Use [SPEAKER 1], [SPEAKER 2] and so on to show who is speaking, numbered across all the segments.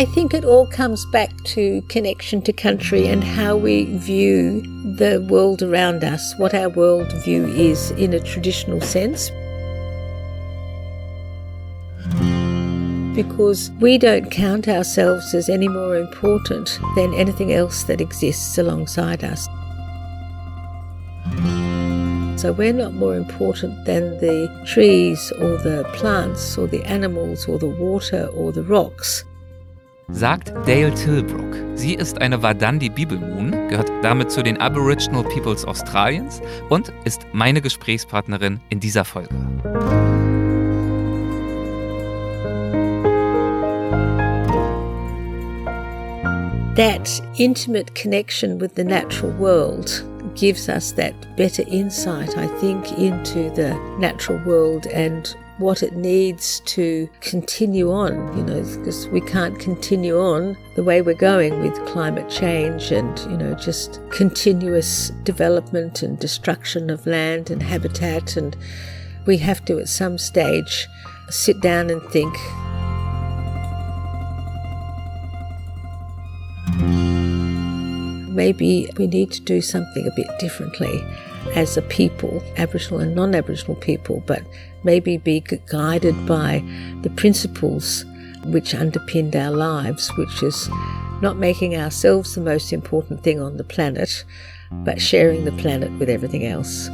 [SPEAKER 1] I think it all comes back to connection to country and how we view the world around us, what our world view is in a traditional sense. Because we don't count ourselves as any more important than anything else that exists alongside us. So we're not more important than the trees or the plants or the animals or the water or the rocks.
[SPEAKER 2] Sagt Dale Tilbrook. Sie ist eine Wadandi Bibelmoon, gehört damit zu den Aboriginal Peoples Australiens und ist meine Gesprächspartnerin in dieser Folge.
[SPEAKER 1] That intimate connection with the natural world gives us that better insight, I think, into the natural world and what it needs to continue on, you know, because we can't continue on the way we're going with climate change and, you know, just continuous development and destruction of land and habitat. And we have to, at some stage, sit down and think. Maybe we need to do something a bit differently as a people, Aboriginal and non Aboriginal people, but maybe be guided by the principles which underpinned our lives, which is not making ourselves the most important thing on the planet, but sharing the planet with everything else.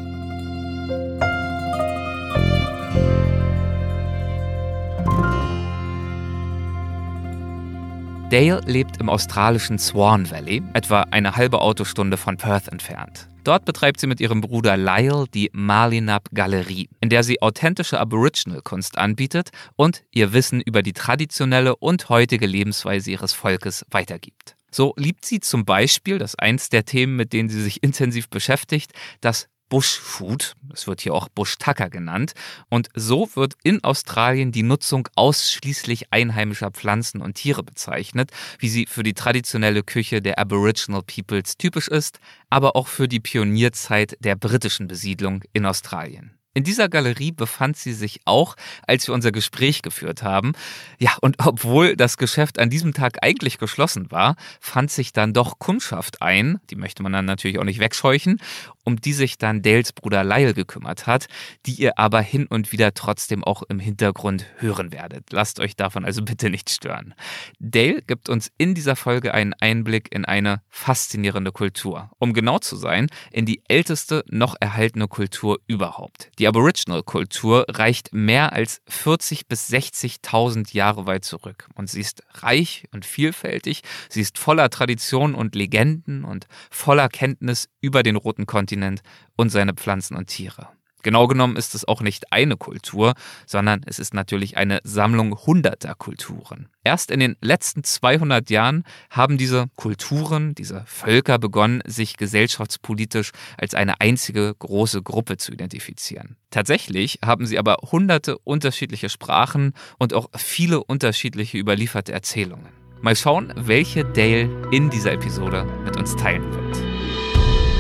[SPEAKER 2] Dale lebt im australischen Swan Valley, etwa eine halbe Autostunde von Perth entfernt. Dort betreibt sie mit ihrem Bruder Lyle die Malinab Galerie, in der sie authentische Aboriginal-Kunst anbietet und ihr Wissen über die traditionelle und heutige Lebensweise ihres Volkes weitergibt. So liebt sie zum Beispiel, das ist eins der Themen, mit denen sie sich intensiv beschäftigt, das Bushfood, es wird hier auch Bush Tucker genannt, und so wird in Australien die Nutzung ausschließlich einheimischer Pflanzen und Tiere bezeichnet, wie sie für die traditionelle Küche der Aboriginal Peoples typisch ist, aber auch für die Pionierzeit der britischen Besiedlung in Australien. In dieser Galerie befand sie sich auch, als wir unser Gespräch geführt haben. Ja, und obwohl das Geschäft an diesem Tag eigentlich geschlossen war, fand sich dann doch Kundschaft ein, die möchte man dann natürlich auch nicht wegscheuchen, um die sich dann Dales Bruder Lyle gekümmert hat, die ihr aber hin und wieder trotzdem auch im Hintergrund hören werdet. Lasst euch davon also bitte nicht stören. Dale gibt uns in dieser Folge einen Einblick in eine faszinierende Kultur. Um genau zu sein, in die älteste noch erhaltene Kultur überhaupt. Die Aboriginal-Kultur reicht mehr als 40 bis 60.000 Jahre weit zurück und sie ist reich und vielfältig. Sie ist voller Tradition und Legenden und voller Kenntnis über den roten Kontinent und seine Pflanzen und Tiere. Genau genommen ist es auch nicht eine Kultur, sondern es ist natürlich eine Sammlung hunderter Kulturen. Erst in den letzten 200 Jahren haben diese Kulturen, diese Völker begonnen, sich gesellschaftspolitisch als eine einzige große Gruppe zu identifizieren. Tatsächlich haben sie aber hunderte unterschiedliche Sprachen und auch viele unterschiedliche überlieferte Erzählungen. Mal schauen, welche Dale in dieser Episode mit uns teilen wird.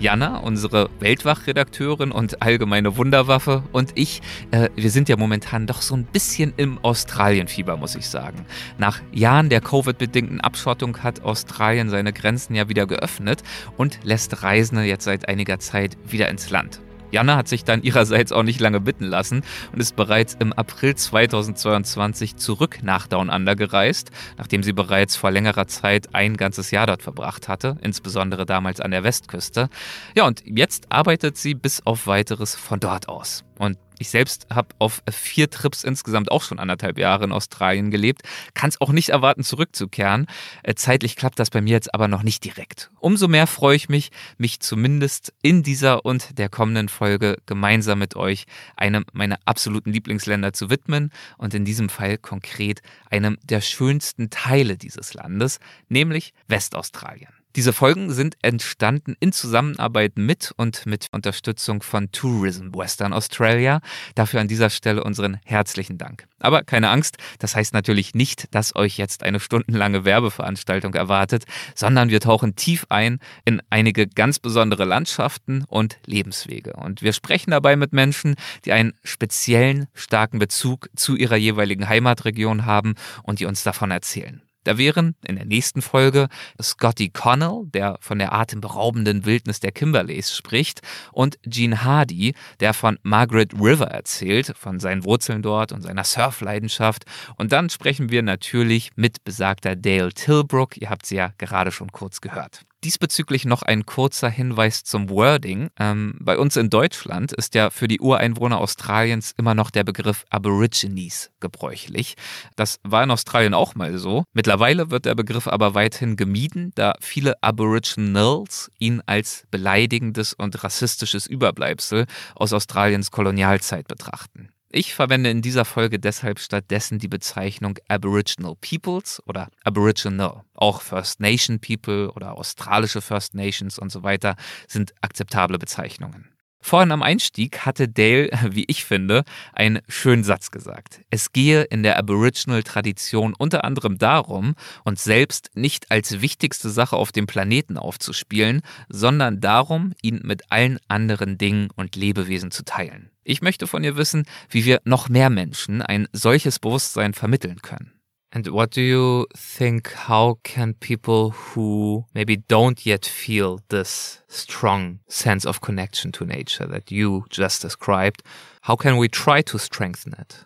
[SPEAKER 2] Jana, unsere Weltwachredakteurin und allgemeine Wunderwaffe und ich, äh, wir sind ja momentan doch so ein bisschen im Australienfieber, muss ich sagen. Nach Jahren der Covid-bedingten Abschottung hat Australien seine Grenzen ja wieder geöffnet und lässt Reisende jetzt seit einiger Zeit wieder ins Land. Jana hat sich dann ihrerseits auch nicht lange bitten lassen und ist bereits im April 2022 zurück nach Down Under gereist, nachdem sie bereits vor längerer Zeit ein ganzes Jahr dort verbracht hatte, insbesondere damals an der Westküste. Ja, und jetzt arbeitet sie bis auf weiteres von dort aus. Und Ich selbst habe auf vier Trips insgesamt auch schon anderthalb Jahre in Australien gelebt, kann es auch nicht erwarten, zurückzukehren. Äh, zeitlich klappt das bei mir jetzt aber noch nicht direkt. Umso mehr freue ich mich, mich zumindest in dieser und der kommenden Folge gemeinsam mit euch einem meiner absoluten Lieblingsländer zu widmen und in diesem Fall konkret einem der schönsten Teile dieses Landes, nämlich Westaustralien. Diese Folgen sind entstanden in Zusammenarbeit mit und mit Unterstützung von Tourism Western Australia. Dafür an dieser Stelle unseren herzlichen Dank. Aber keine Angst, das heißt natürlich nicht, dass euch jetzt eine stundenlange Werbeveranstaltung erwartet, sondern wir tauchen tief ein in einige ganz besondere Landschaften und Lebenswege. Und wir sprechen dabei mit Menschen, die einen speziellen, starken Bezug zu ihrer jeweiligen Heimatregion haben und die uns davon erzählen. Da wären in der nächsten Folge Scotty Connell, der von der atemberaubenden Wildnis der Kimberleys spricht, und Gene Hardy, der von Margaret River erzählt, von seinen Wurzeln dort und seiner Surfleidenschaft. Und dann sprechen wir natürlich mit besagter Dale Tilbrook. Ihr habt sie ja gerade schon kurz gehört. Diesbezüglich noch ein kurzer Hinweis zum Wording. Ähm, bei uns in Deutschland ist ja für die Ureinwohner Australiens immer noch der Begriff Aborigines gebräuchlich. Das war in Australien auch mal so. Mittlerweile wird der Begriff aber weithin gemieden, da viele Aboriginals ihn als beleidigendes und rassistisches Überbleibsel aus Australiens Kolonialzeit betrachten. Ich verwende in dieser Folge deshalb stattdessen die Bezeichnung Aboriginal Peoples oder Aboriginal. Auch First Nation People oder australische First Nations und so weiter sind akzeptable Bezeichnungen. Vorhin am Einstieg hatte Dale, wie ich finde, einen schönen Satz gesagt. Es gehe in der Aboriginal-Tradition unter anderem darum, uns selbst nicht als wichtigste Sache auf dem Planeten aufzuspielen, sondern darum, ihn mit allen anderen Dingen und Lebewesen zu teilen. Ich möchte von ihr wissen, wie wir noch mehr Menschen ein solches Bewusstsein vermitteln können. And what do you think? How can people who maybe don't yet feel this strong sense of connection to nature that you just described, how can we try to strengthen it?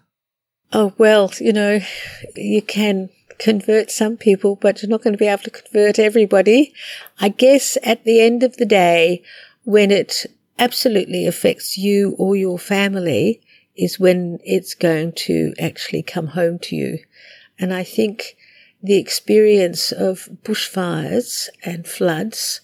[SPEAKER 1] Oh, well, you know, you can convert some people, but you're not going to be able to convert everybody. I guess at the end of the day, when it absolutely affects you or your family, is when it's going to actually come home to you. And I think the experience of bushfires and floods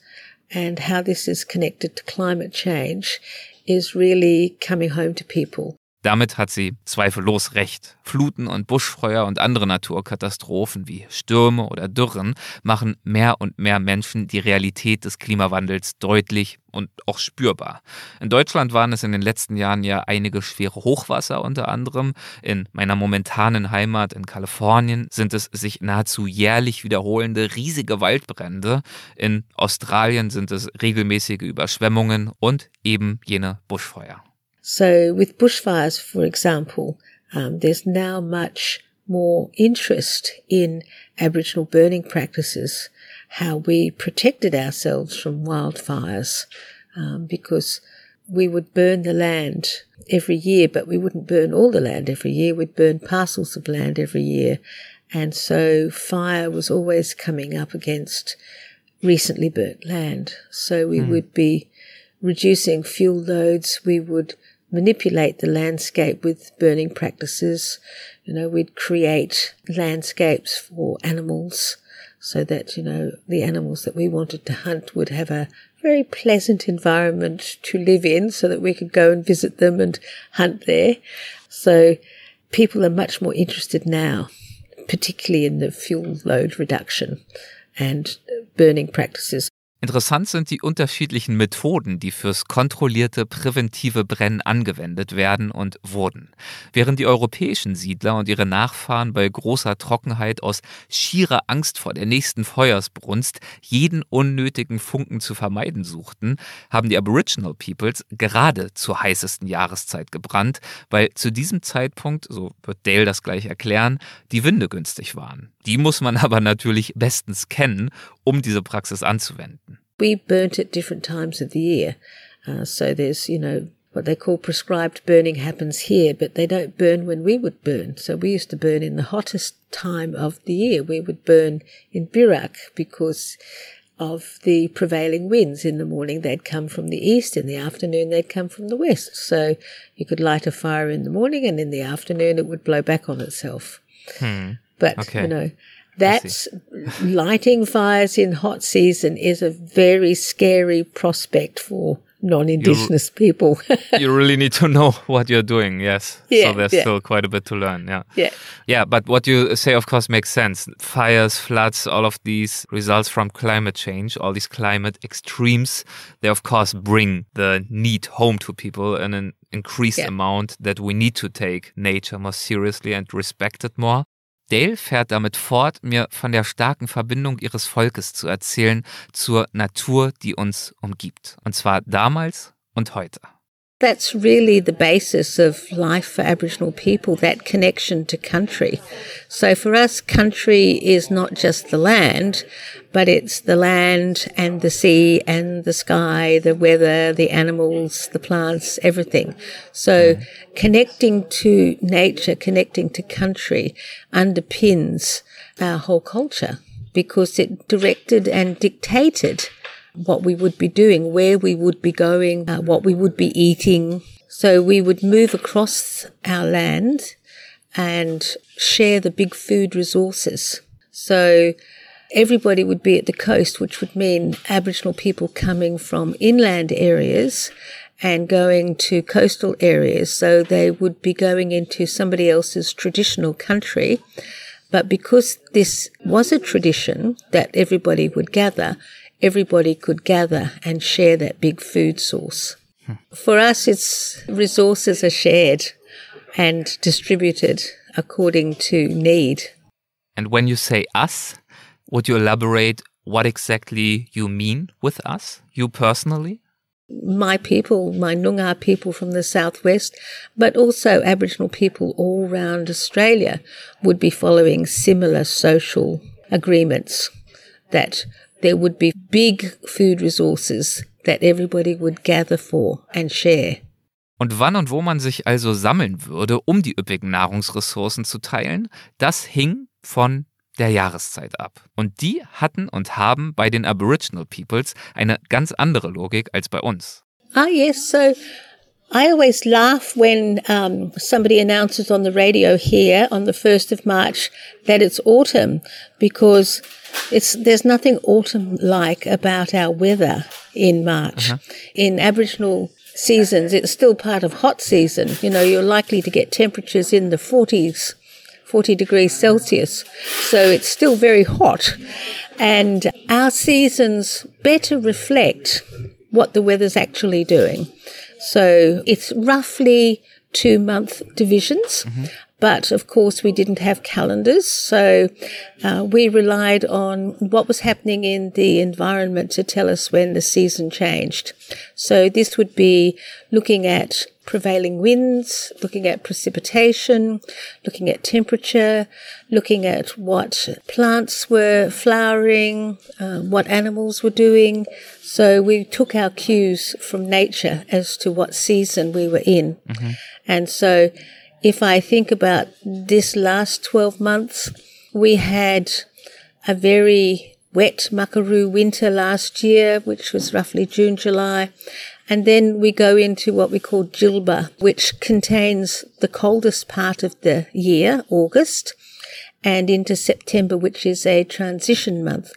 [SPEAKER 1] and how this is connected to climate change is really coming home to people.
[SPEAKER 2] Damit hat sie zweifellos recht. Fluten und Buschfeuer und andere Naturkatastrophen wie Stürme oder Dürren machen mehr und mehr Menschen die Realität des Klimawandels deutlich und auch spürbar. In Deutschland waren es in den letzten Jahren ja einige schwere Hochwasser unter anderem. In meiner momentanen Heimat in Kalifornien sind es sich nahezu jährlich wiederholende riesige Waldbrände. In Australien sind es regelmäßige Überschwemmungen und eben jene Buschfeuer.
[SPEAKER 1] So with bushfires, for example, um, there's now much more interest in Aboriginal burning practices, how we protected ourselves from wildfires, um, because we would burn the land every year, but we wouldn't burn all the land every year. We'd burn parcels of land every year. And so fire was always coming up against recently burnt land. So we mm. would be reducing fuel loads. We would manipulate the landscape with burning practices. You know, we'd create landscapes for animals so that, you know, the animals that we wanted to hunt would have a very pleasant environment to live in so that we could go and visit them and hunt there. So people are much more interested now, particularly in the fuel load reduction and burning practices.
[SPEAKER 2] Interessant sind die unterschiedlichen Methoden, die fürs kontrollierte präventive Brennen angewendet werden und wurden. Während die europäischen Siedler und ihre Nachfahren bei großer Trockenheit aus schierer Angst vor der nächsten Feuersbrunst jeden unnötigen Funken zu vermeiden suchten, haben die Aboriginal Peoples gerade zur heißesten Jahreszeit gebrannt, weil zu diesem Zeitpunkt, so wird Dale das gleich erklären, die Winde günstig waren. Die muss man aber natürlich bestens kennen, um diese Praxis anzuwenden.
[SPEAKER 1] We burnt at different times of the year. Uh, so there's, you know, what they call prescribed burning happens here, but they don't burn when we would burn. So we used to burn in the hottest time of the year. We would burn in Birak because of the prevailing winds. In the morning, they'd come from the east. In the afternoon, they'd come from the west. So you could light a fire in the morning, and in the afternoon, it would blow back on itself.
[SPEAKER 2] Hmm.
[SPEAKER 1] But,
[SPEAKER 2] Okay.
[SPEAKER 1] you know, that's lighting fires in hot season is a very scary prospect for non-indigenous people.
[SPEAKER 2] you really need to know what you're doing, yes.
[SPEAKER 1] Yeah,
[SPEAKER 2] so there's
[SPEAKER 1] yeah.
[SPEAKER 2] still quite a bit to learn, yeah.
[SPEAKER 1] yeah.
[SPEAKER 2] Yeah, but what you say, of course, makes sense. Fires, floods, all of these results from climate change, all these climate extremes, they of course bring the need home to people in an increased
[SPEAKER 1] Yeah.
[SPEAKER 2] amount that we need to take nature more seriously and respect it more. Dale fährt damit fort, mir von der starken Verbindung ihres Volkes zu erzählen zur Natur, die uns umgibt. Und zwar damals und heute.
[SPEAKER 1] That's really the basis of life for Aboriginal people, that connection to country. So for us, country is not just the land, but it's the land and the sea and the sky, the weather, the animals, the plants, everything. So hmm. connecting to nature, connecting to country underpins our whole culture because it directed and dictated what we would be doing, where we would be going, uh, what we would be eating. So we would move across our land and share the big food resources. So everybody would be at the coast, which would mean Aboriginal people coming from inland areas and going to coastal areas. So they would be going into somebody else's traditional country. But because this was a tradition that everybody would gather, everybody could gather and share that big food source. For us, it's resources are shared and distributed according to need.
[SPEAKER 2] And when you say us, would you elaborate what exactly you mean with us, you personally?
[SPEAKER 1] my people, my Noongar people from the southwest, but also Aboriginal people all around Australia would be following similar social agreements that there would be big food resources that everybody would gather for and share.
[SPEAKER 2] Und wann und wo man sich also sammeln würde, um die üppigen Nahrungsressourcen zu teilen, das hing von der Jahreszeit ab. Und die hatten und haben bei den Aboriginal Peoples eine ganz andere Logik als bei uns.
[SPEAKER 1] Ah, yes. So I always laugh when um, somebody announces on the radio here on the 1st of March that it's autumn because it's, there's nothing autumn like about our weather in March. In Aboriginal seasons, it's still part of hot season. You know, you're likely to get temperatures in the 40s. 40 degrees Celsius. So it's still very hot. And our seasons better reflect what the weather's actually doing. So it's roughly two month divisions. But of course, we didn't have calendars, so uh, we relied on what was happening in the environment to tell us when the season changed. So this would be looking at prevailing winds, looking at precipitation, looking at temperature, looking at what plants were flowering, uh, what animals were doing. So we took our cues from nature as to what season we were in. And so if I think about this last 12 months, we had a very wet Makuru winter last year, which was roughly June, July. And then we go into what we call Djilba, which contains the coldest part of the year, August, and into September, which is a transition month.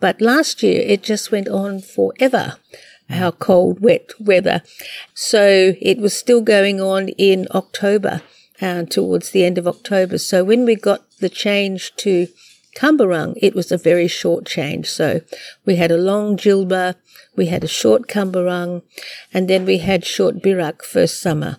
[SPEAKER 1] But last year it just went on forever, our cold, wet weather. So it was still going on in October, uh, towards the end of October. So when we got the change to Kambarang, it was a very short change. So we had a long Djilba, we had a short Kambarang, and then we had short Birak first summer.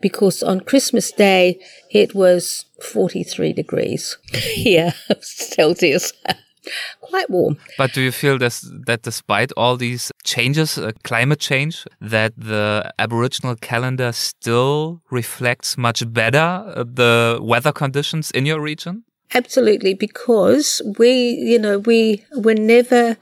[SPEAKER 1] Because on Christmas Day, it was 43 degrees here, Celsius. Quite warm.
[SPEAKER 2] But do you feel this, that despite all these changes, uh, climate change, that the Aboriginal calendar still reflects much better uh, the weather conditions in your region?
[SPEAKER 1] Absolutely, because we, you know, we were never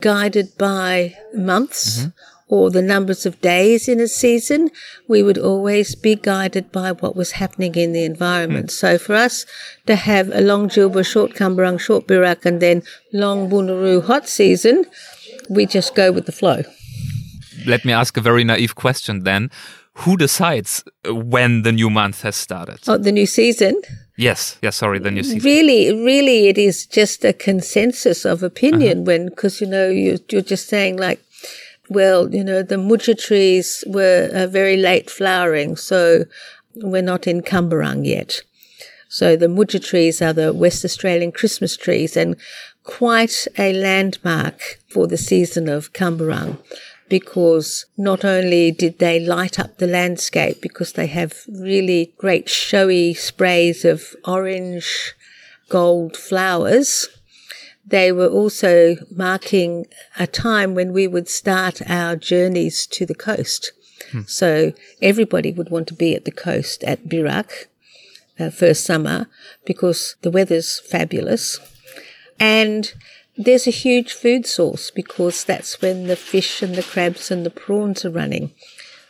[SPEAKER 1] guided by months or the numbers of days in a season. We would always be guided by what was happening in the environment. Mm. So for us to have a long Djilba, short Kambarang, short Birak, and then long Bunuru hot season, we just go with the flow.
[SPEAKER 2] Let me ask a very naive question then. Who decides when the new month has started?
[SPEAKER 1] Oh, the new season?
[SPEAKER 2] Yes, yes, sorry, then you see.
[SPEAKER 1] Really, really, it is just a consensus of opinion uh -huh. when, because, you know, you, you're just saying like, well, you know, the moodjar trees were uh, very late flowering, so we're not in Kambarang yet. So the moodjar trees are the West Australian Christmas trees and quite a landmark for the season of Kambarang because not only did they light up the landscape because they have really great showy sprays of orange gold flowers, they were also marking a time when we would start our journeys to the coast. Hmm. So everybody would want to be at the coast at Birak uh, first summer because the weather's fabulous. And there's a huge food source because that's when the fish and the crabs and the prawns are running.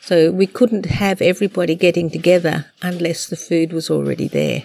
[SPEAKER 1] So we couldn't have everybody getting together unless the food was already there.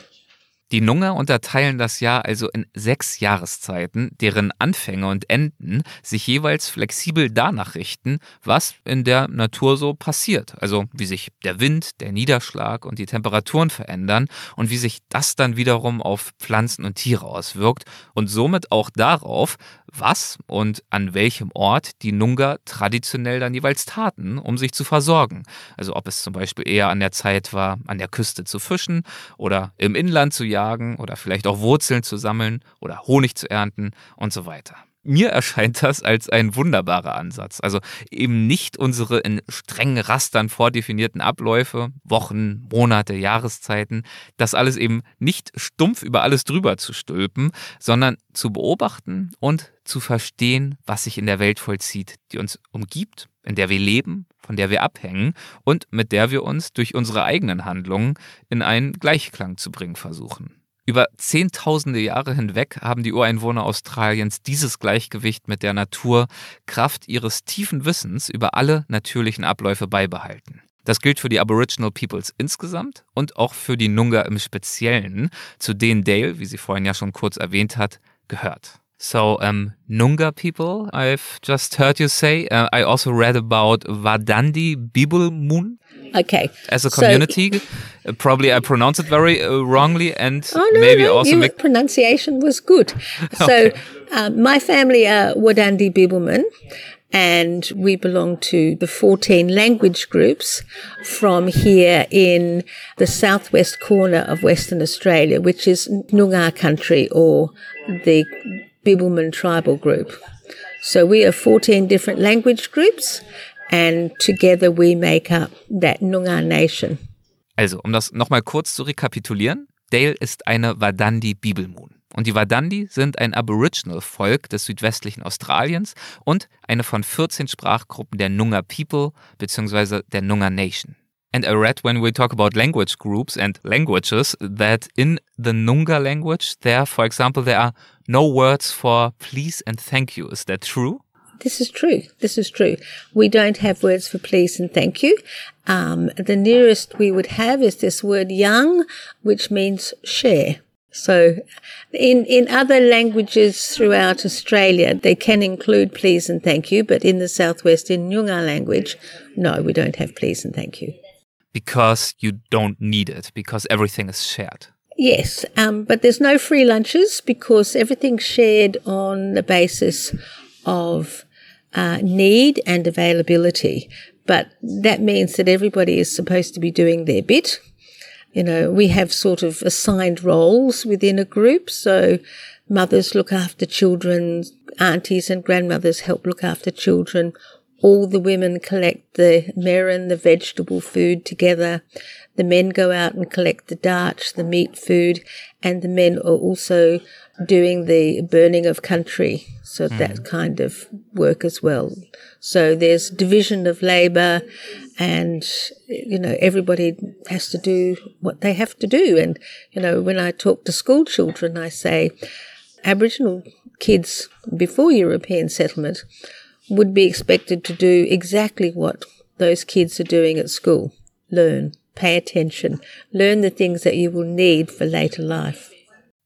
[SPEAKER 2] Die Nunga unterteilen das Jahr also in sechs Jahreszeiten, deren Anfänge und Enden sich jeweils flexibel danach richten, was in der Natur so passiert. Also wie sich der Wind, der Niederschlag und die Temperaturen verändern und wie sich das dann wiederum auf Pflanzen und Tiere auswirkt und somit auch darauf, was und an welchem Ort die Nunga traditionell dann jeweils taten, um sich zu versorgen. Also ob es zum Beispiel eher an der Zeit war, an der Küste zu fischen oder im Inland zu jagen oder vielleicht auch Wurzeln zu sammeln oder Honig zu ernten und so weiter mir erscheint das als ein wunderbarer Ansatz. Also eben nicht unsere in strengen Rastern vordefinierten Abläufe, Wochen, Monate, Jahreszeiten, das alles eben nicht stumpf über alles drüber zu stülpen, sondern zu beobachten und zu verstehen, was sich in der Welt vollzieht, die uns umgibt, in der wir leben, von der wir abhängen und mit der wir uns durch unsere eigenen Handlungen in einen Gleichklang zu bringen versuchen. Über zehntausende Jahre hinweg haben die Ureinwohner Australiens dieses Gleichgewicht mit der Natur Kraft ihres tiefen Wissens über alle natürlichen Abläufe beibehalten. Das gilt für die Aboriginal Peoples insgesamt und auch für die Nunga im Speziellen, zu denen Dale, wie sie vorhin ja schon kurz erwähnt hat, gehört. So, um, Nunga people, I've just heard you say. Uh, I also read about Vadandi Bibulmun.
[SPEAKER 1] Okay.
[SPEAKER 2] As a community, so, probably I pronounced it very uh, wrongly, and
[SPEAKER 1] oh, no,
[SPEAKER 2] maybe
[SPEAKER 1] no,
[SPEAKER 2] also
[SPEAKER 1] your pronunciation was good. So, okay. uh, my family are Wadandi Bibbulmun, and we belong to the 14 language groups from here in the southwest corner of Western Australia, which is Noongar country or the Bibbulmun tribal group. So we are 14 different language groups and together we make up that Noongar nation.
[SPEAKER 2] Also, um das nochmal kurz zu rekapitulieren, Dale ist eine Wadandi Bibelmoon. Und die Wadandi sind ein Aboriginal-Volk des südwestlichen Australiens und eine von 14 Sprachgruppen der Noongar People bzw. der Noongar Nation. And I read when we talk about language groups and languages that in the Noongar language, there, for example, there are no words for please and thank you. Is that true?
[SPEAKER 1] This is true. This is true. We don't have words for please and thank you. Um, the nearest we would have is this word young, which means share. So in, in other languages throughout Australia, they can include please and thank you, but in the Southwest, in Noongar language, no, we don't have please and thank you.
[SPEAKER 2] Because you don't need it, because everything is shared.
[SPEAKER 1] Yes, um, but there's no free lunches because everything's shared on the basis of uh, need and availability. But that means that everybody is supposed to be doing their bit. You know, we have sort of assigned roles within a group. So mothers look after children, aunties and grandmothers help look after children. All the women collect the merrin, the vegetable food together. The men go out and collect the darch, the meat food, and the men are also doing the burning of country. So mm. that kind of work as well. So there's division of labor and, you know, everybody has to do what they have to do. And, you know, when I talk to school children, I say Aboriginal kids before European settlement would be expected to do exactly what those kids are doing at school learn, pay attention, learn the things that you will need for later life.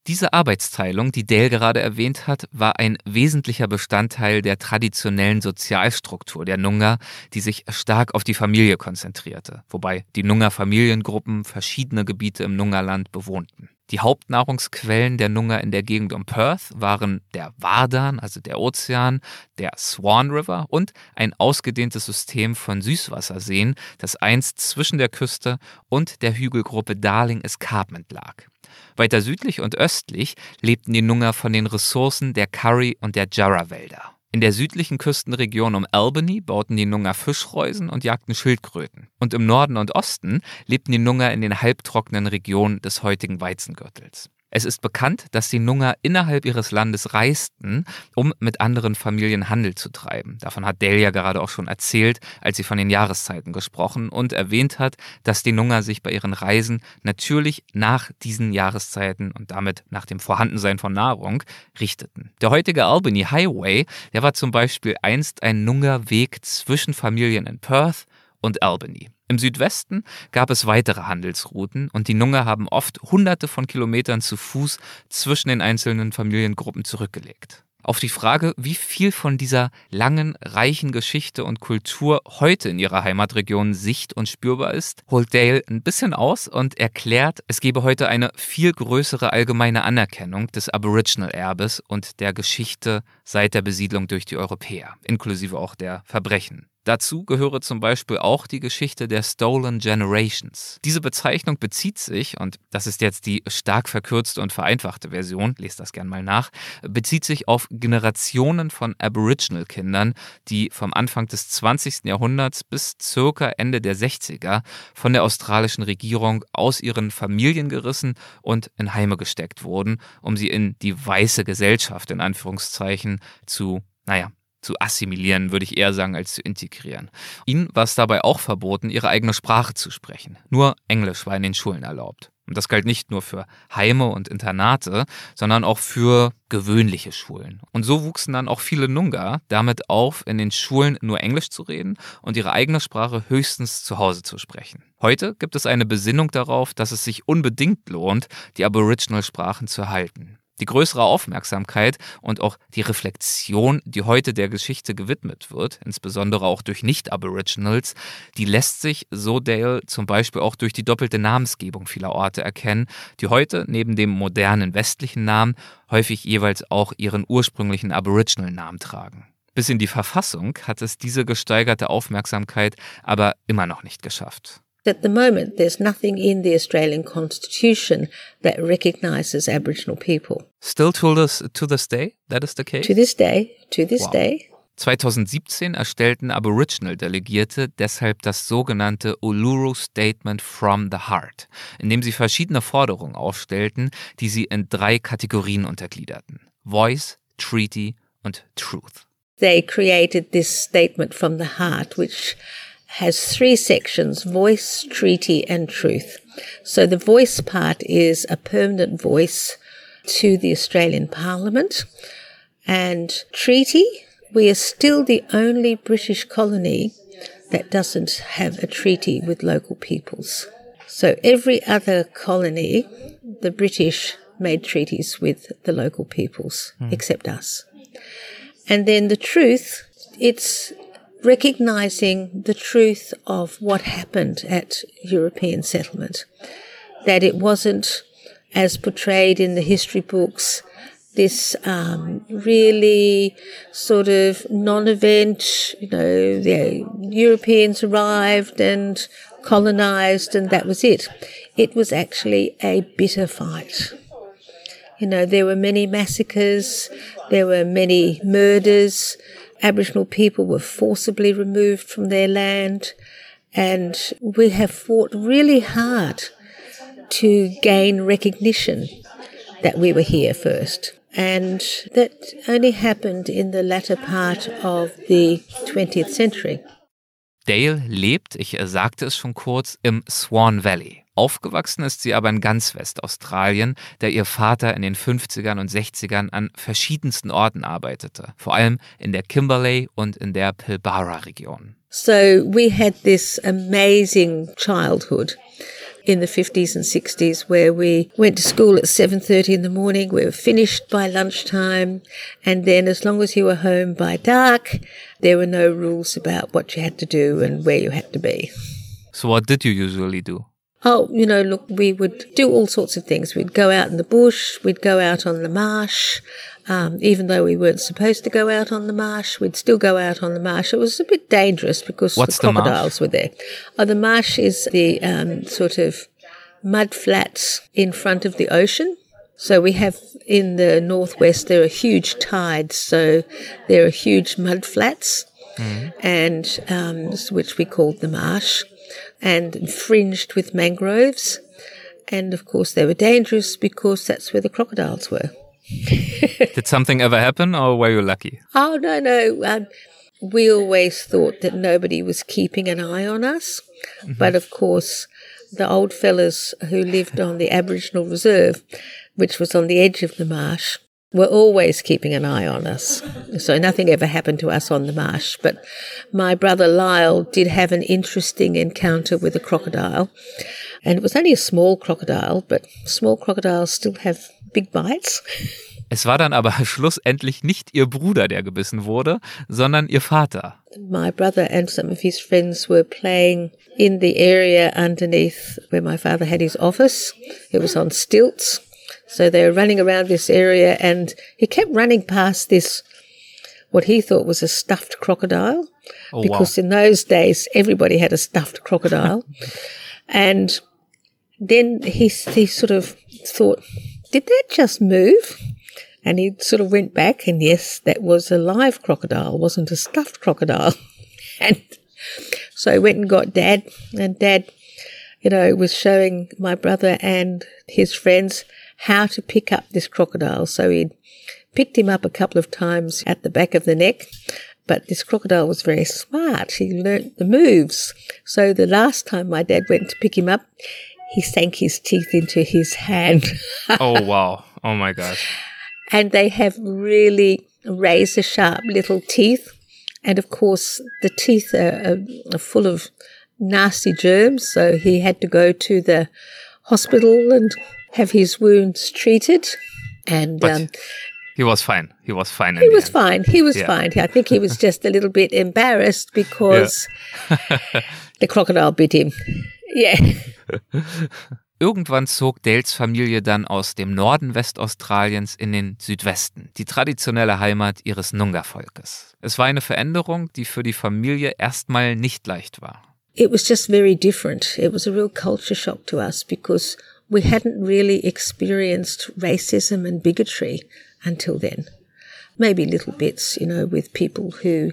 [SPEAKER 2] Diese Arbeitsteilung, die Dale gerade erwähnt hat, war ein wesentlicher Bestandteil der traditionellen Sozialstruktur der Nunga, die sich stark auf die Familie konzentrierte, wobei die Nunga-Familiengruppen verschiedene Gebiete im Nungaland bewohnten. Die Hauptnahrungsquellen der Nunga in der Gegend um Perth waren der Wardan, also der Ozean, der Swan River und ein ausgedehntes System von Süßwasserseen, das einst zwischen der Küste und der Hügelgruppe Darling Escarpment lag. Weiter südlich und östlich lebten die Nunga von den Ressourcen der Curry- und der Jarrah-Wälder. In der südlichen Küstenregion um Albany bauten die Nunga Fischreusen und jagten Schildkröten. Und im Norden und Osten lebten die Nunga in den halbtrockenen Regionen des heutigen Weizengürtels. Es ist bekannt, dass die Nunga innerhalb ihres Landes reisten, um mit anderen Familien Handel zu treiben. Davon hat Delia gerade auch schon erzählt, als sie von den Jahreszeiten gesprochen und erwähnt hat, dass die Nunga sich bei ihren Reisen natürlich nach diesen Jahreszeiten und damit nach dem Vorhandensein von Nahrung richteten. Der heutige Albany Highway, der war zum Beispiel einst ein Nunga-Weg zwischen Familien in Perth und Albany. Im Südwesten gab es weitere Handelsrouten und die Nunga haben oft hunderte von Kilometern zu Fuß zwischen den einzelnen Familiengruppen zurückgelegt. Auf die Frage, wie viel von dieser langen, reichen Geschichte und Kultur heute in ihrer Heimatregion sicht- und spürbar ist, holt Dale ein bisschen aus und erklärt, es gebe heute eine viel größere allgemeine Anerkennung des Aboriginal-Erbes und der Geschichte seit der Besiedlung durch die Europäer, inklusive auch der Verbrechen. Dazu gehöre zum Beispiel auch die Geschichte der Stolen Generations. Diese Bezeichnung bezieht sich, und das ist jetzt die stark verkürzte und vereinfachte Version, lest das gern mal nach, bezieht sich auf Generationen von Aboriginal-Kindern, die vom Anfang des 20. Jahrhunderts bis circa Ende der 60er von der australischen Regierung aus ihren Familien gerissen und in Heime gesteckt wurden, um sie in die weiße Gesellschaft in Anführungszeichen zu, naja, zu assimilieren, würde ich eher sagen, als zu integrieren. Ihnen war es dabei auch verboten, ihre eigene Sprache zu sprechen. Nur Englisch war in den Schulen erlaubt. Und das galt nicht nur für Heime und Internate, sondern auch für gewöhnliche Schulen. Und so wuchsen dann auch viele Nunga damit auf, in den Schulen nur Englisch zu reden und ihre eigene Sprache höchstens zu Hause zu sprechen. Heute gibt es eine Besinnung darauf, dass es sich unbedingt lohnt, die Aboriginal-Sprachen zu erhalten. Die größere Aufmerksamkeit und auch die Reflexion, die heute der Geschichte gewidmet wird, insbesondere auch durch Nicht-Aboriginals, die lässt sich, so Dale, zum Beispiel auch durch die doppelte Namensgebung vieler Orte erkennen, die heute neben dem modernen westlichen Namen häufig jeweils auch ihren ursprünglichen Aboriginal-Namen tragen. Bis in die Verfassung hat es diese gesteigerte Aufmerksamkeit aber immer noch nicht geschafft.
[SPEAKER 1] At the moment, there's nothing in the Australian Constitution that recognises Aboriginal people.
[SPEAKER 2] Still to this, to this day, that is the case?
[SPEAKER 1] To this day, to this wow. day.
[SPEAKER 2] 2017 erstellten Aboriginal-Delegierte deshalb das sogenannte Uluru Statement from the Heart, in dem sie verschiedene Forderungen aufstellten, die sie in drei Kategorien untergliederten: Voice, Treaty und Truth.
[SPEAKER 1] They created this statement from the heart, which has three sections voice, treaty, and truth. So the voice part is a permanent voice to the Australian Parliament. And treaty, we are still the only British colony that doesn't have a treaty with local peoples. So every other colony, the British made treaties with the local peoples, mm. except us. And then the truth, it's recognizing the truth of what happened at European settlement. That it wasn't as portrayed in the history books, this um, really sort of non-event, you know, the Europeans arrived and colonized and that was it. It was actually a bitter fight. You know, there were many massacres, there were many murders, Aboriginal people were forcibly removed from their land, and we have fought really hard to gain recognition that we were here first. And that only happened in the latter part of the 20th century.
[SPEAKER 2] Dale lebt, ich sagte es schon kurz, im Swan Valley. Aufgewachsen ist sie aber in ganz Westaustralien, da ihr Vater in den 50ern und 60ern an verschiedensten Orten arbeitete, vor allem in der Kimberley und in der Pilbara-Region.
[SPEAKER 1] So we had this amazing childhood. in the 50s and 60s where we went to school at 7:30 in the morning we were finished by lunchtime and then as long as you were home by dark there were no rules about what you had to do and where you had to be
[SPEAKER 2] so what did you usually do
[SPEAKER 1] Oh, you know, look, we would do all sorts of things. We'd go out in the bush, we'd go out on the marsh. Um, even though we weren't supposed to go out on the marsh, we'd still go out on the marsh. It was a bit dangerous because
[SPEAKER 2] What's
[SPEAKER 1] the crocodiles the were there. Oh, the marsh is the um, sort of mud flats in front of the ocean. So we have in the northwest there are huge tides, so there are huge mud flats, mm. and um, which we called the marsh and fringed with mangroves. And of course, they were dangerous because that's where the crocodiles were.
[SPEAKER 2] Did something ever happen, or were you lucky?
[SPEAKER 1] Oh, no, no. Um, we always thought that nobody was keeping an eye on us. Mm-hmm. But of course, the old fellas who lived on the Aboriginal Reserve, which was on the edge of the marsh, were always keeping an eye on us. So nothing ever happened to us on the marsh. But my brother Lyle did have an interesting encounter with a crocodile. And it was only a small crocodile, but small crocodiles still have big bites.
[SPEAKER 2] Es war dann aber schlussendlich nicht ihr Bruder, der gebissen wurde, sondern ihr Vater.
[SPEAKER 1] My brother and some of his friends were playing in the area underneath where my father had his office. It was on stilts. So they were running around this area and he kept running past this, what he thought was a stuffed crocodile. Oh, because wow. in those days, everybody had a stuffed crocodile. and then he, he sort of thought, did that just move? And he sort of went back and yes, that was a live crocodile, wasn't a stuffed crocodile. and so I went and got dad and dad, you know, was showing my brother and his friends how to pick up this crocodile. So he'd picked him up a couple of times at the back of the neck. But this crocodile was very smart. He learnt the moves. So the last time my dad went to pick him up, he sank his teeth into his hand.
[SPEAKER 2] oh, wow. Oh, my gosh.
[SPEAKER 1] And they have really razor sharp little teeth. And of course, the teeth are, are, full of nasty germs. So he had to go to the hospital and have his wounds treated. And um,
[SPEAKER 2] he was fine. He was fine.
[SPEAKER 1] He was fine. He was yeah. fine. I think he was just a little bit embarrassed because yeah. the crocodile bit him. Yeah.
[SPEAKER 2] Irgendwann zog Dales Familie dann aus dem Norden Westaustraliens in den Südwesten, die traditionelle Heimat ihres Noongar-Volkes. Es war eine Veränderung, die für die Familie erstmal nicht leicht war.
[SPEAKER 1] It was just very different. It was a real culture shock to us because we hadn't really experienced racism and bigotry until then. Maybe little bits, you know, with people who,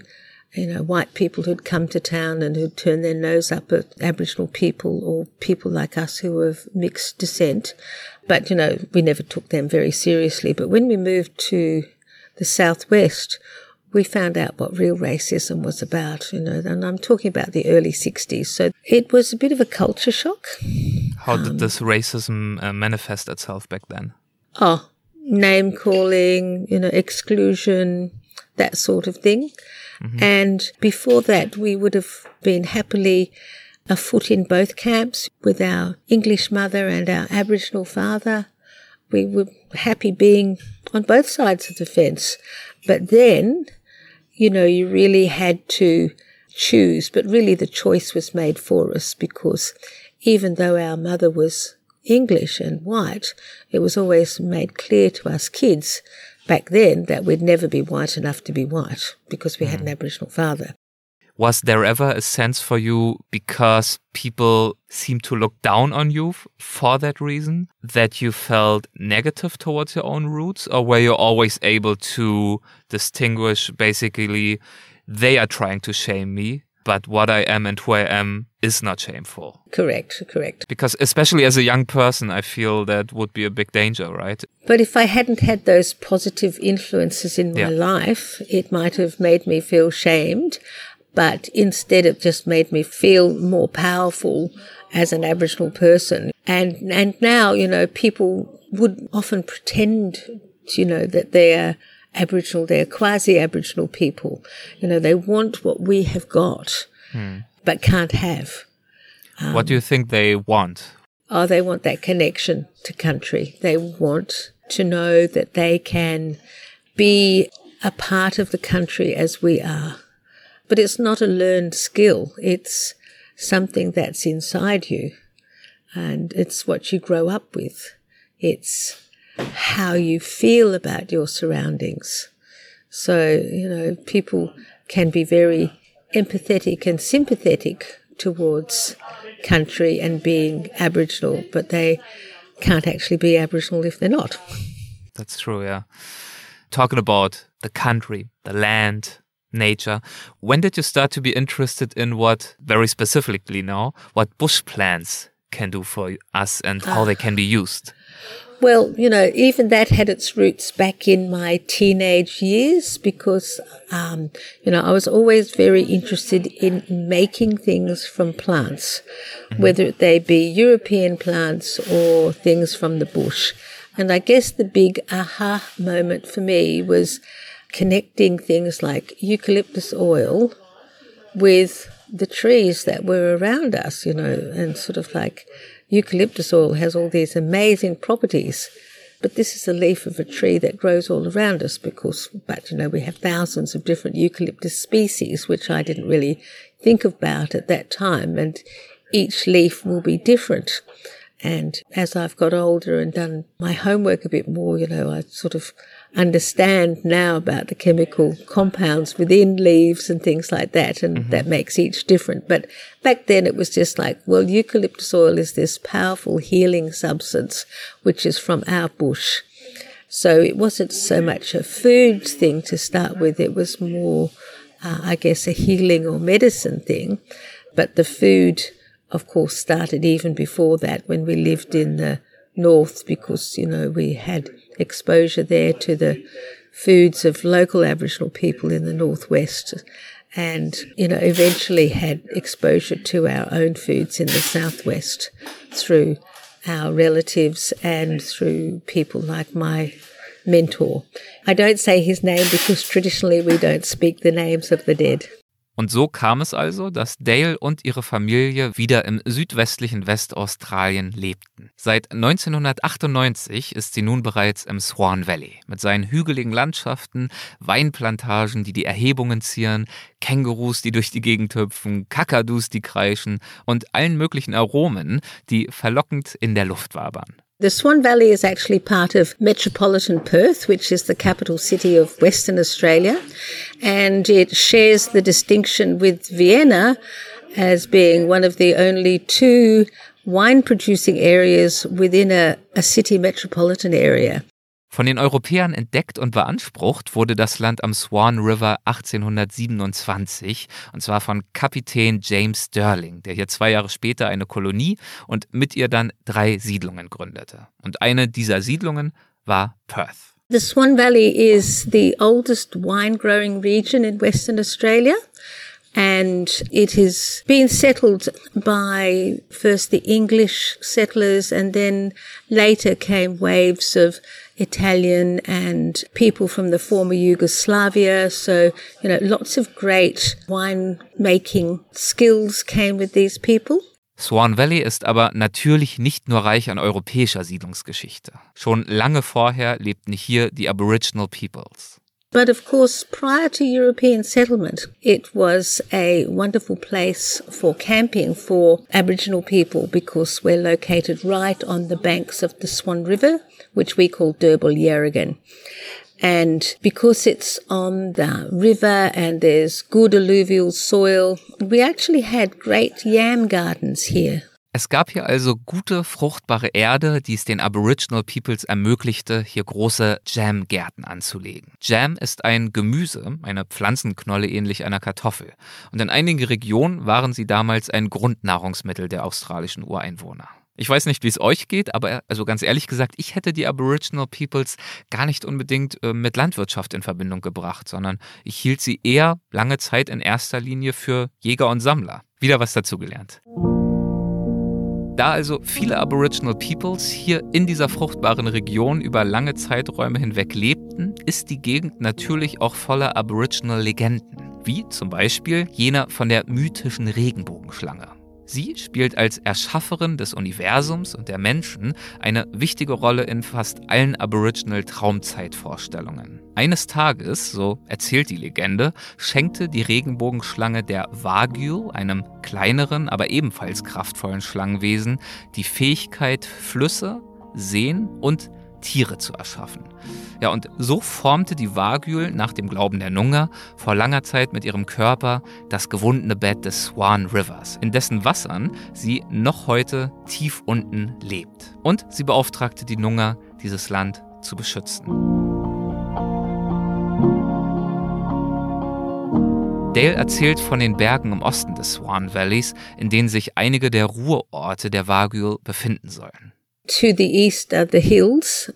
[SPEAKER 1] you know, white people who'd come to town and who'd turn their nose up at Aboriginal people or people like us who were of mixed descent. But, you know, we never took them very seriously. But when we moved to the southwest, we found out what real racism was about, you know, and I'm talking about the early 60s. So it was a bit of a culture shock.
[SPEAKER 2] How did um, this racism uh, manifest itself back then?
[SPEAKER 1] Oh, name calling, you know, exclusion, that sort of thing. Mm-hmm. And before that, we would have been happily afoot in both camps with our English mother and our Aboriginal father. We were happy being on both sides of the fence. But then you know, you really had to choose, but really the choice was made for us because even though our mother was English and white, it was always made clear to us kids back then that we'd never be white enough to be white because we mm. had an mm. Aboriginal father.
[SPEAKER 2] Was there ever a sense for you because people seem to look down on you for that reason that you felt negative towards your own roots or were you always able to distinguish basically they are trying to shame me but what I am and who I am is not shameful.
[SPEAKER 1] Correct, correct.
[SPEAKER 2] Because especially as a young person, I feel that would be a big danger, right?
[SPEAKER 1] But if I hadn't had those positive influences in my yeah. life, it might have made me feel shamed. but instead it just made me feel more powerful as an Aboriginal person. And, and now, you know, people would often pretend, you know, that they're Aboriginal, they're quasi-Aboriginal people. You know, they want what we have got, hmm. but can't have.
[SPEAKER 2] Um, what do you think they want?
[SPEAKER 1] Oh, they want that connection to country. They want to know that they can be a part of the country as we are. But it's not a learned skill. It's something that's inside you and it's what you grow up with. It's how you feel about your surroundings. So, you know, people can be very empathetic and sympathetic towards country and being Aboriginal, but they can't actually be Aboriginal if they're not.
[SPEAKER 2] That's true, yeah. Talking about the country, the land, nature, when did you start to be interested in what, very specifically now, what bush plants can do for us and how they can be used?
[SPEAKER 1] Well, you know, even that had its roots back in my teenage years because, um, you know, I was always very interested in making things from plants, mm-hmm. whether they be European plants or things from the bush. And I guess the big aha moment for me was connecting things like eucalyptus oil with the trees that were around us, you know, and sort of like eucalyptus oil has all these amazing properties. But this is a leaf of a tree that grows all around us because, but you know, we have thousands of different eucalyptus species, which I didn't really think about at that time. And each leaf will be different. And as I've got older and done my homework a bit more, you know, I sort of understand now about the chemical compounds within leaves and things like that, and mm-hmm. that makes each different. But back then it was just like, well, eucalyptus oil is this powerful healing substance which is from our bush. So it wasn't so much a food thing to start with, it was more, uh, I guess, a healing or medicine thing. But the food, of course, started even before that when we lived in the north because, you know, we had exposure there to the foods of local Aboriginal people in the northwest and, you know, eventually had exposure to our own foods in the southwest through our relatives and through people like my mentor. I don't say his name because traditionally we don't speak the names of the dead.
[SPEAKER 2] Und so kam es also, dass Dale und ihre Familie wieder im südwestlichen Westaustralien lebten. Seit 1998 ist sie nun bereits im Swan Valley mit seinen hügeligen Landschaften, Weinplantagen, die die Erhebungen zieren, Kängurus, die durch die Gegend hüpfen, Kakadus, die kreischen und allen möglichen Aromen, die verlockend in der Luft wabern.
[SPEAKER 1] The Swan Valley is actually part of metropolitan Perth, which is the capital city of Western Australia, and it shares the distinction with Vienna as being one of the only two wine producing areas within a, a city metropolitan area.
[SPEAKER 2] Von den Europäern entdeckt und beansprucht wurde das Land am Swan River 1827 und zwar von Kapitän James Sterling, der hier zwei Jahre später eine Kolonie und mit ihr dann drei Siedlungen gründete. Und eine dieser Siedlungen war Perth.
[SPEAKER 1] The Swan Valley is the oldest wine growing region in Western Australia. And it has been settled by first the English settlers and then later came waves of Italian and people from the former Yugoslavia. So, you know, lots of great wine making skills came with these people.
[SPEAKER 2] Swan Valley ist aber natürlich nicht nur reich an europäischer Siedlungsgeschichte. Schon lange vorher lebten hier die Aboriginal Peoples.
[SPEAKER 1] But of course, prior to European settlement, it was a wonderful place for camping for Aboriginal people because we're located right on the banks of the Swan River, which we call Derbarl Yerrigan. And because it's on the river and there's good alluvial soil, we actually had great yam gardens here
[SPEAKER 2] Es gab hier also gute, fruchtbare Erde, die es den Aboriginal Peoples ermöglichte, hier große Jam-Gärten anzulegen. Jam ist ein Gemüse, eine Pflanzenknolle ähnlich einer Kartoffel. Und in einigen Regionen waren sie damals ein Grundnahrungsmittel der australischen Ureinwohner. Ich weiß nicht, wie es euch geht, aber also ganz ehrlich gesagt, ich hätte die Aboriginal Peoples gar nicht unbedingt äh, mit Landwirtschaft in Verbindung gebracht, sondern ich hielt sie eher lange Zeit in erster Linie für Jäger und Sammler. Wieder was dazugelernt. Da also viele Aboriginal Peoples hier in dieser fruchtbaren Region über lange Zeiträume hinweg lebten, ist die Gegend natürlich auch voller Aboriginal Legenden, wie zum Beispiel jener von der mythischen Regenbogenschlange. Sie spielt als Erschafferin des Universums und der Menschen eine wichtige Rolle in fast allen Aboriginal Traumzeitvorstellungen. Eines Tages, so erzählt die Legende, schenkte die Regenbogenschlange der Wagyu, einem kleineren, aber ebenfalls kraftvollen Schlangenwesen, die Fähigkeit, Flüsse, Seen und Tiere zu erschaffen. Ja, und so formte die Wagül nach dem Glauben der Nunga vor langer Zeit mit ihrem Körper das gewundene Bett des Swan Rivers, in dessen Wassern sie noch heute tief unten lebt. Und sie beauftragte die Nunga, dieses Land zu beschützen. Dale erzählt von den Bergen im Osten des Swan Valleys, in denen sich einige der Ruheorte der Wagül befinden sollen.
[SPEAKER 1] To the east are the hills.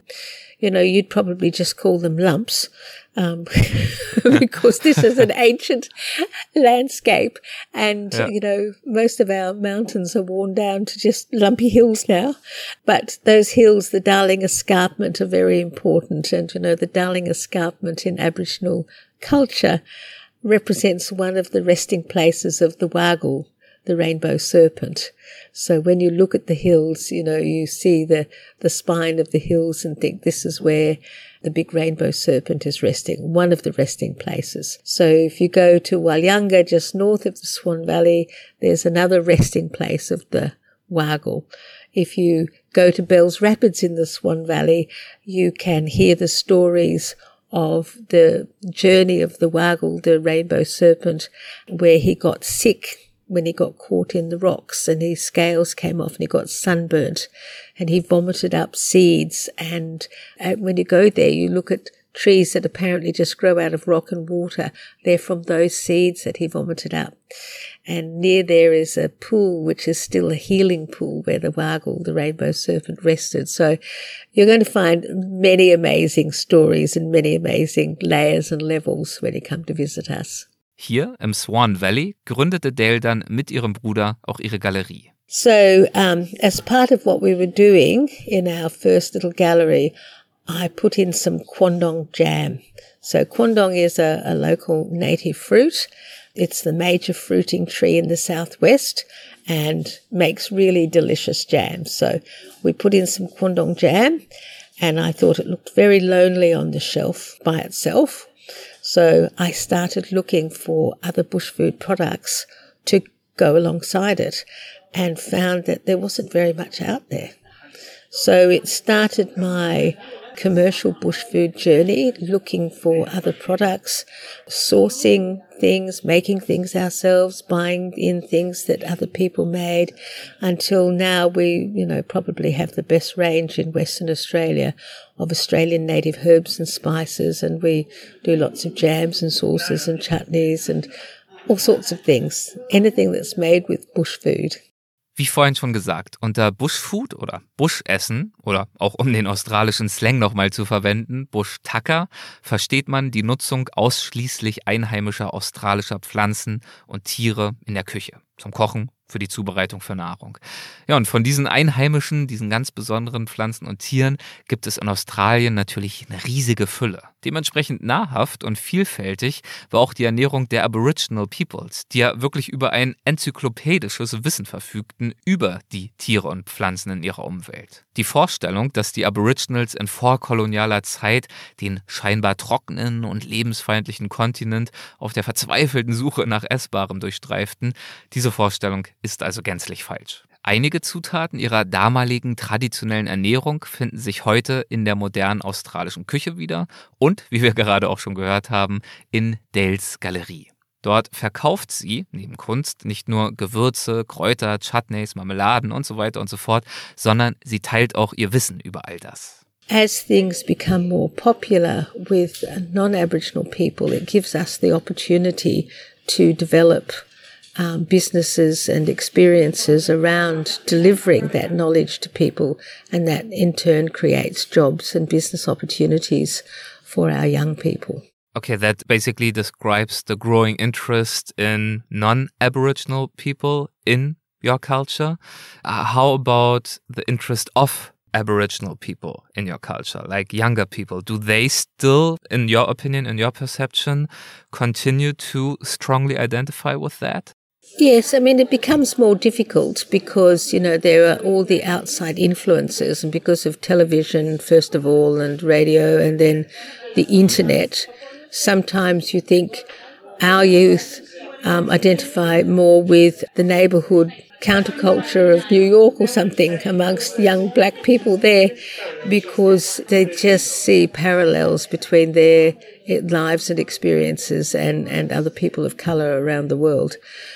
[SPEAKER 1] You know, you'd probably just call them lumps, um, because this is an ancient landscape. And, yeah. you know, most of our mountains are worn down to just lumpy hills now. But those hills, the Darling Escarpment are very important. And, you know, the Darling Escarpment in Aboriginal culture represents one of the resting places of the Wagyl, the rainbow serpent. So when you look at the hills, you know, you see the, the spine of the hills and think this is where the big rainbow serpent is resting, one of the resting places. So if you go to Walyunga, just north of the Swan Valley, there's another resting place of the Wagyl. If you go to Bells Rapids in the Swan Valley, you can hear the stories of the journey of the Wagyl, the rainbow serpent, where he got sick when he got caught in the rocks and his scales came off and he got sunburnt and he vomited up seeds. And uh, when you go there, you look at trees that apparently just grow out of rock and water. They're from those seeds that he vomited up. And near there is a pool, which is still a healing pool where the Wagyl, the rainbow serpent, rested. So you're going to find many amazing stories and many amazing layers and levels when you come to visit us.
[SPEAKER 2] Hier im Swan Valley gründete Dale dann mit ihrem Bruder auch ihre Galerie.
[SPEAKER 1] So, um, as part of what we were doing in our first little gallery, I put in some Quandong jam. So, Quandong is a, a local native fruit. It's the major fruiting tree in the southwest and makes really delicious jam. So, we put in some Quandong jam and I thought it looked very lonely on the shelf by itself. So I started looking for other bush food products to go alongside it and found that there wasn't very much out there. So it started my commercial bush food journey, looking for other products, sourcing things, making things ourselves, buying in things that other people made until now we, you know, probably have the best range in Western Australia of Australian native herbs and spices. And we do lots of jams and sauces and chutneys and all sorts of things. Anything that's made with bush food.
[SPEAKER 2] Wie vorhin schon gesagt, unter Bushfood oder Bushessen oder auch um den australischen Slang nochmal zu verwenden, Bushtucker, versteht man die Nutzung ausschließlich einheimischer australischer Pflanzen und Tiere in der Küche, zum Kochen für die Zubereitung für Nahrung. Ja, und von diesen einheimischen, diesen ganz besonderen Pflanzen und Tieren gibt es in Australien natürlich eine riesige Fülle. Dementsprechend nahrhaft und vielfältig war auch die Ernährung der Aboriginal Peoples, die ja wirklich über ein enzyklopädisches Wissen verfügten über die Tiere und Pflanzen in ihrer Umwelt. Die Vorstellung, dass die Aboriginals in vorkolonialer Zeit den scheinbar trockenen und lebensfeindlichen Kontinent auf der verzweifelten Suche nach Essbarem durchstreiften, diese Vorstellung ist also gänzlich falsch. Einige Zutaten ihrer damaligen traditionellen Ernährung finden sich heute in der modernen australischen Küche wieder und, wie wir gerade auch schon gehört haben, in Dales Galerie. Dort verkauft sie neben Kunst nicht nur Gewürze, Kräuter, Chutneys, Marmeladen und so weiter und so fort, sondern sie teilt auch ihr Wissen über all das.
[SPEAKER 1] As things become more popular with non-Aboriginal people, it gives us the opportunity to develop um, businesses and experiences around delivering that knowledge to people, and that in turn creates jobs and business opportunities for our young people.
[SPEAKER 2] Okay, that basically describes the growing interest in non Aboriginal people in your culture. Uh, how about the interest of Aboriginal people in your culture, like younger people? Do they still, in your opinion, in your perception, continue to strongly identify with that?
[SPEAKER 1] Yes, I mean, it becomes more difficult because, you know, there are all the outside influences and because of television, first of all, and radio, and then the internet. Sometimes you think our youth um, identify more with the neighbourhood counterculture of New York or something amongst young black people there because they just see parallels between their lives and experiences and, and other people of colour around the world.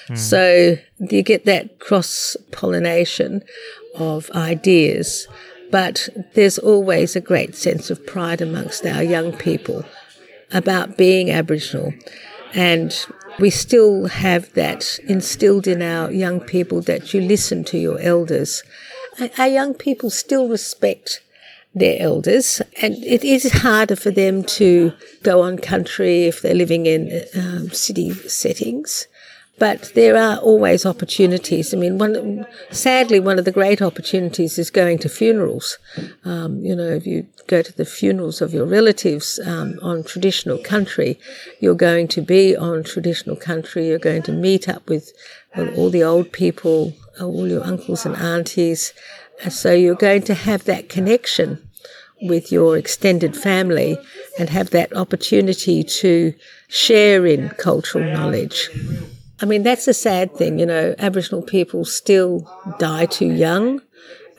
[SPEAKER 1] Mm. So you get that cross pollination of ideas, but there's always a great sense of pride amongst our young people about being Aboriginal. And we still have that instilled in our young people that you listen to your elders. Our young people still respect their elders, and it is harder for them to go on country if they're living in um, city settings. But there are always opportunities. I mean, one, sadly, one of the great opportunities is going to funerals. Um, you know, if you go to the funerals of your relatives um, on traditional country, you're going to be on traditional country. You're going to meet up with all the old people, all your uncles and aunties. So you're going to have that connection with your extended family and have that opportunity to share in cultural knowledge. I mean, that's a sad thing, you know, Aboriginal people still die too young.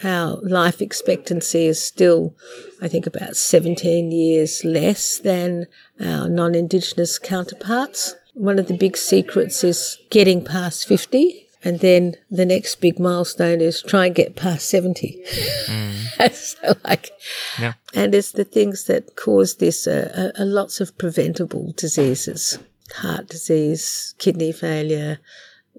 [SPEAKER 1] Our life expectancy is still, I think, about 17 years less than our non Indigenous counterparts. One of the big secrets is getting past 50. And then the next big milestone is try and get past 70. Mm. so like, yeah. and it's the things that cause this, uh, uh, lots of preventable diseases heart disease, kidney failure,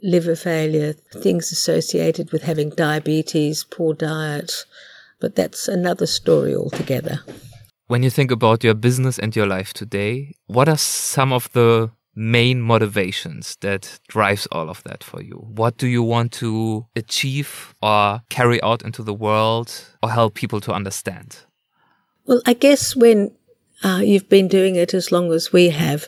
[SPEAKER 1] liver failure, things associated with having diabetes, poor diet. But that's another story altogether.
[SPEAKER 2] When you think about your business and your life today, what are some of the main motivations that drives all of that for you? What do you want to achieve or carry out into the world or help people to understand?
[SPEAKER 1] Well, I guess when uh, you've been doing it as long as we have,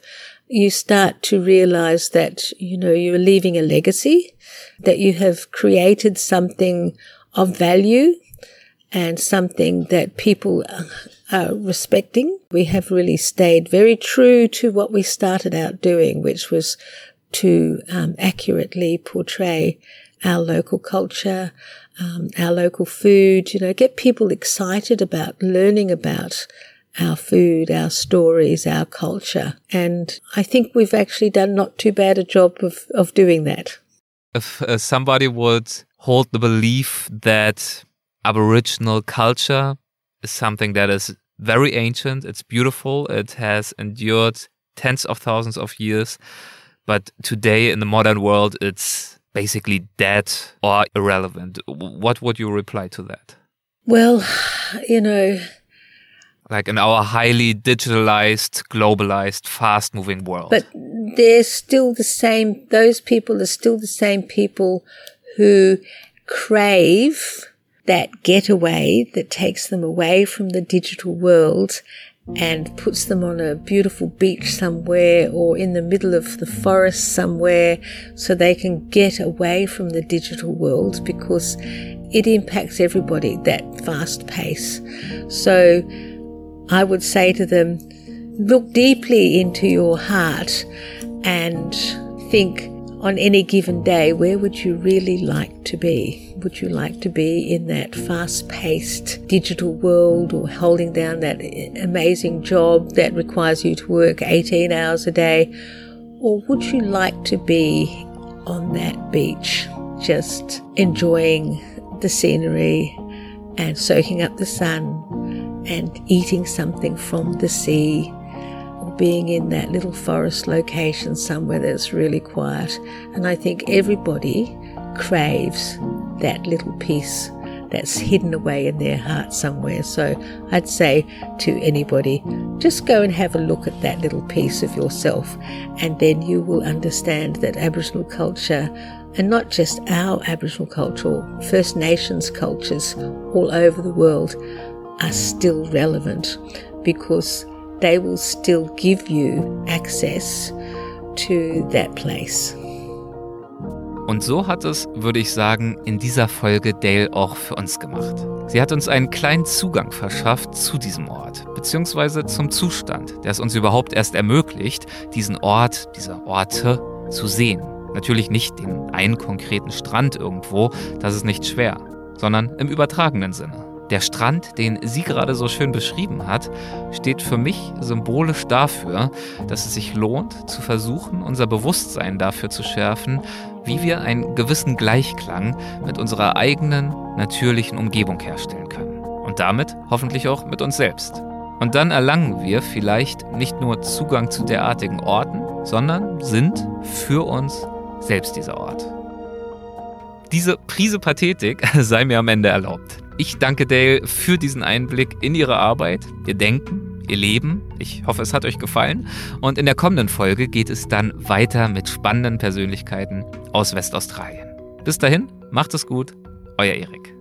[SPEAKER 1] you start to realize that, you know, you're leaving a legacy, that you have created something of value and something that people are respecting. We have really stayed very true to what we started out doing, which was to um, accurately portray our local culture, um, our local food, you know, get people excited about learning about our food, our stories, our culture. And I think we've actually done not too bad a job of, of doing that.
[SPEAKER 2] If uh, somebody would hold the belief that Aboriginal culture is something that is very ancient, it's beautiful, it has endured tens of thousands of years, but today in the modern world, it's basically dead or irrelevant. What would you reply to that?
[SPEAKER 1] Well, you know,
[SPEAKER 2] like in our highly digitalized, globalized, fast moving world.
[SPEAKER 1] But they're still the same, those people are still the same people who crave that getaway that takes them away from the digital world and puts them on a beautiful beach somewhere or in the middle of the forest somewhere so they can get away from the digital world because it impacts everybody, that fast pace. So I would say to them, look deeply into your heart and think on any given day, where would you really like to be? Would you like to be in that fast paced digital world or holding down that eh, amazing job that requires you to work 18 hours a day? Or would you like to be on that beach, just enjoying the scenery and soaking up the sun and eating something from the sea, or being in that little forest location somewhere that's really quiet. And I think everybody craves that little peace that's hidden away in their heart somewhere. So I'd say to anybody, just go and have a look at that little piece of yourself, and then you will understand that Aboriginal culture, and not just our Aboriginal culture, First Nations cultures all over the world, are still relevant because they will still give you access to that place.
[SPEAKER 2] Und so hat es, würde ich sagen, in dieser Folge Dale auch für uns gemacht. Sie hat uns einen kleinen Zugang verschafft zu diesem Ort, beziehungsweise zum Zustand, der es uns überhaupt erst ermöglicht, diesen Ort, diese Orte zu sehen. Natürlich nicht den einen konkreten Strand irgendwo, das ist nicht schwer, sondern im übertragenen Sinne. Der Strand, den sie gerade so schön beschrieben hat, steht für mich symbolisch dafür, dass es sich lohnt, zu versuchen, unser Bewusstsein dafür zu schärfen, wie wir einen gewissen Gleichklang mit unserer eigenen, natürlichen Umgebung herstellen können. Und damit hoffentlich auch mit uns selbst. Und dann erlangen wir vielleicht nicht nur Zugang zu derartigen Orten, sondern sind für uns selbst dieser Ort. Diese Prise Pathetik sei mir am Ende erlaubt. Ich danke Dale für diesen Einblick in ihre Arbeit, ihr Denken, ihr Leben. Ich hoffe, es hat euch gefallen. Und in der kommenden Folge geht es dann weiter mit spannenden Persönlichkeiten aus Westaustralien. Bis dahin, macht es gut, euer Erik.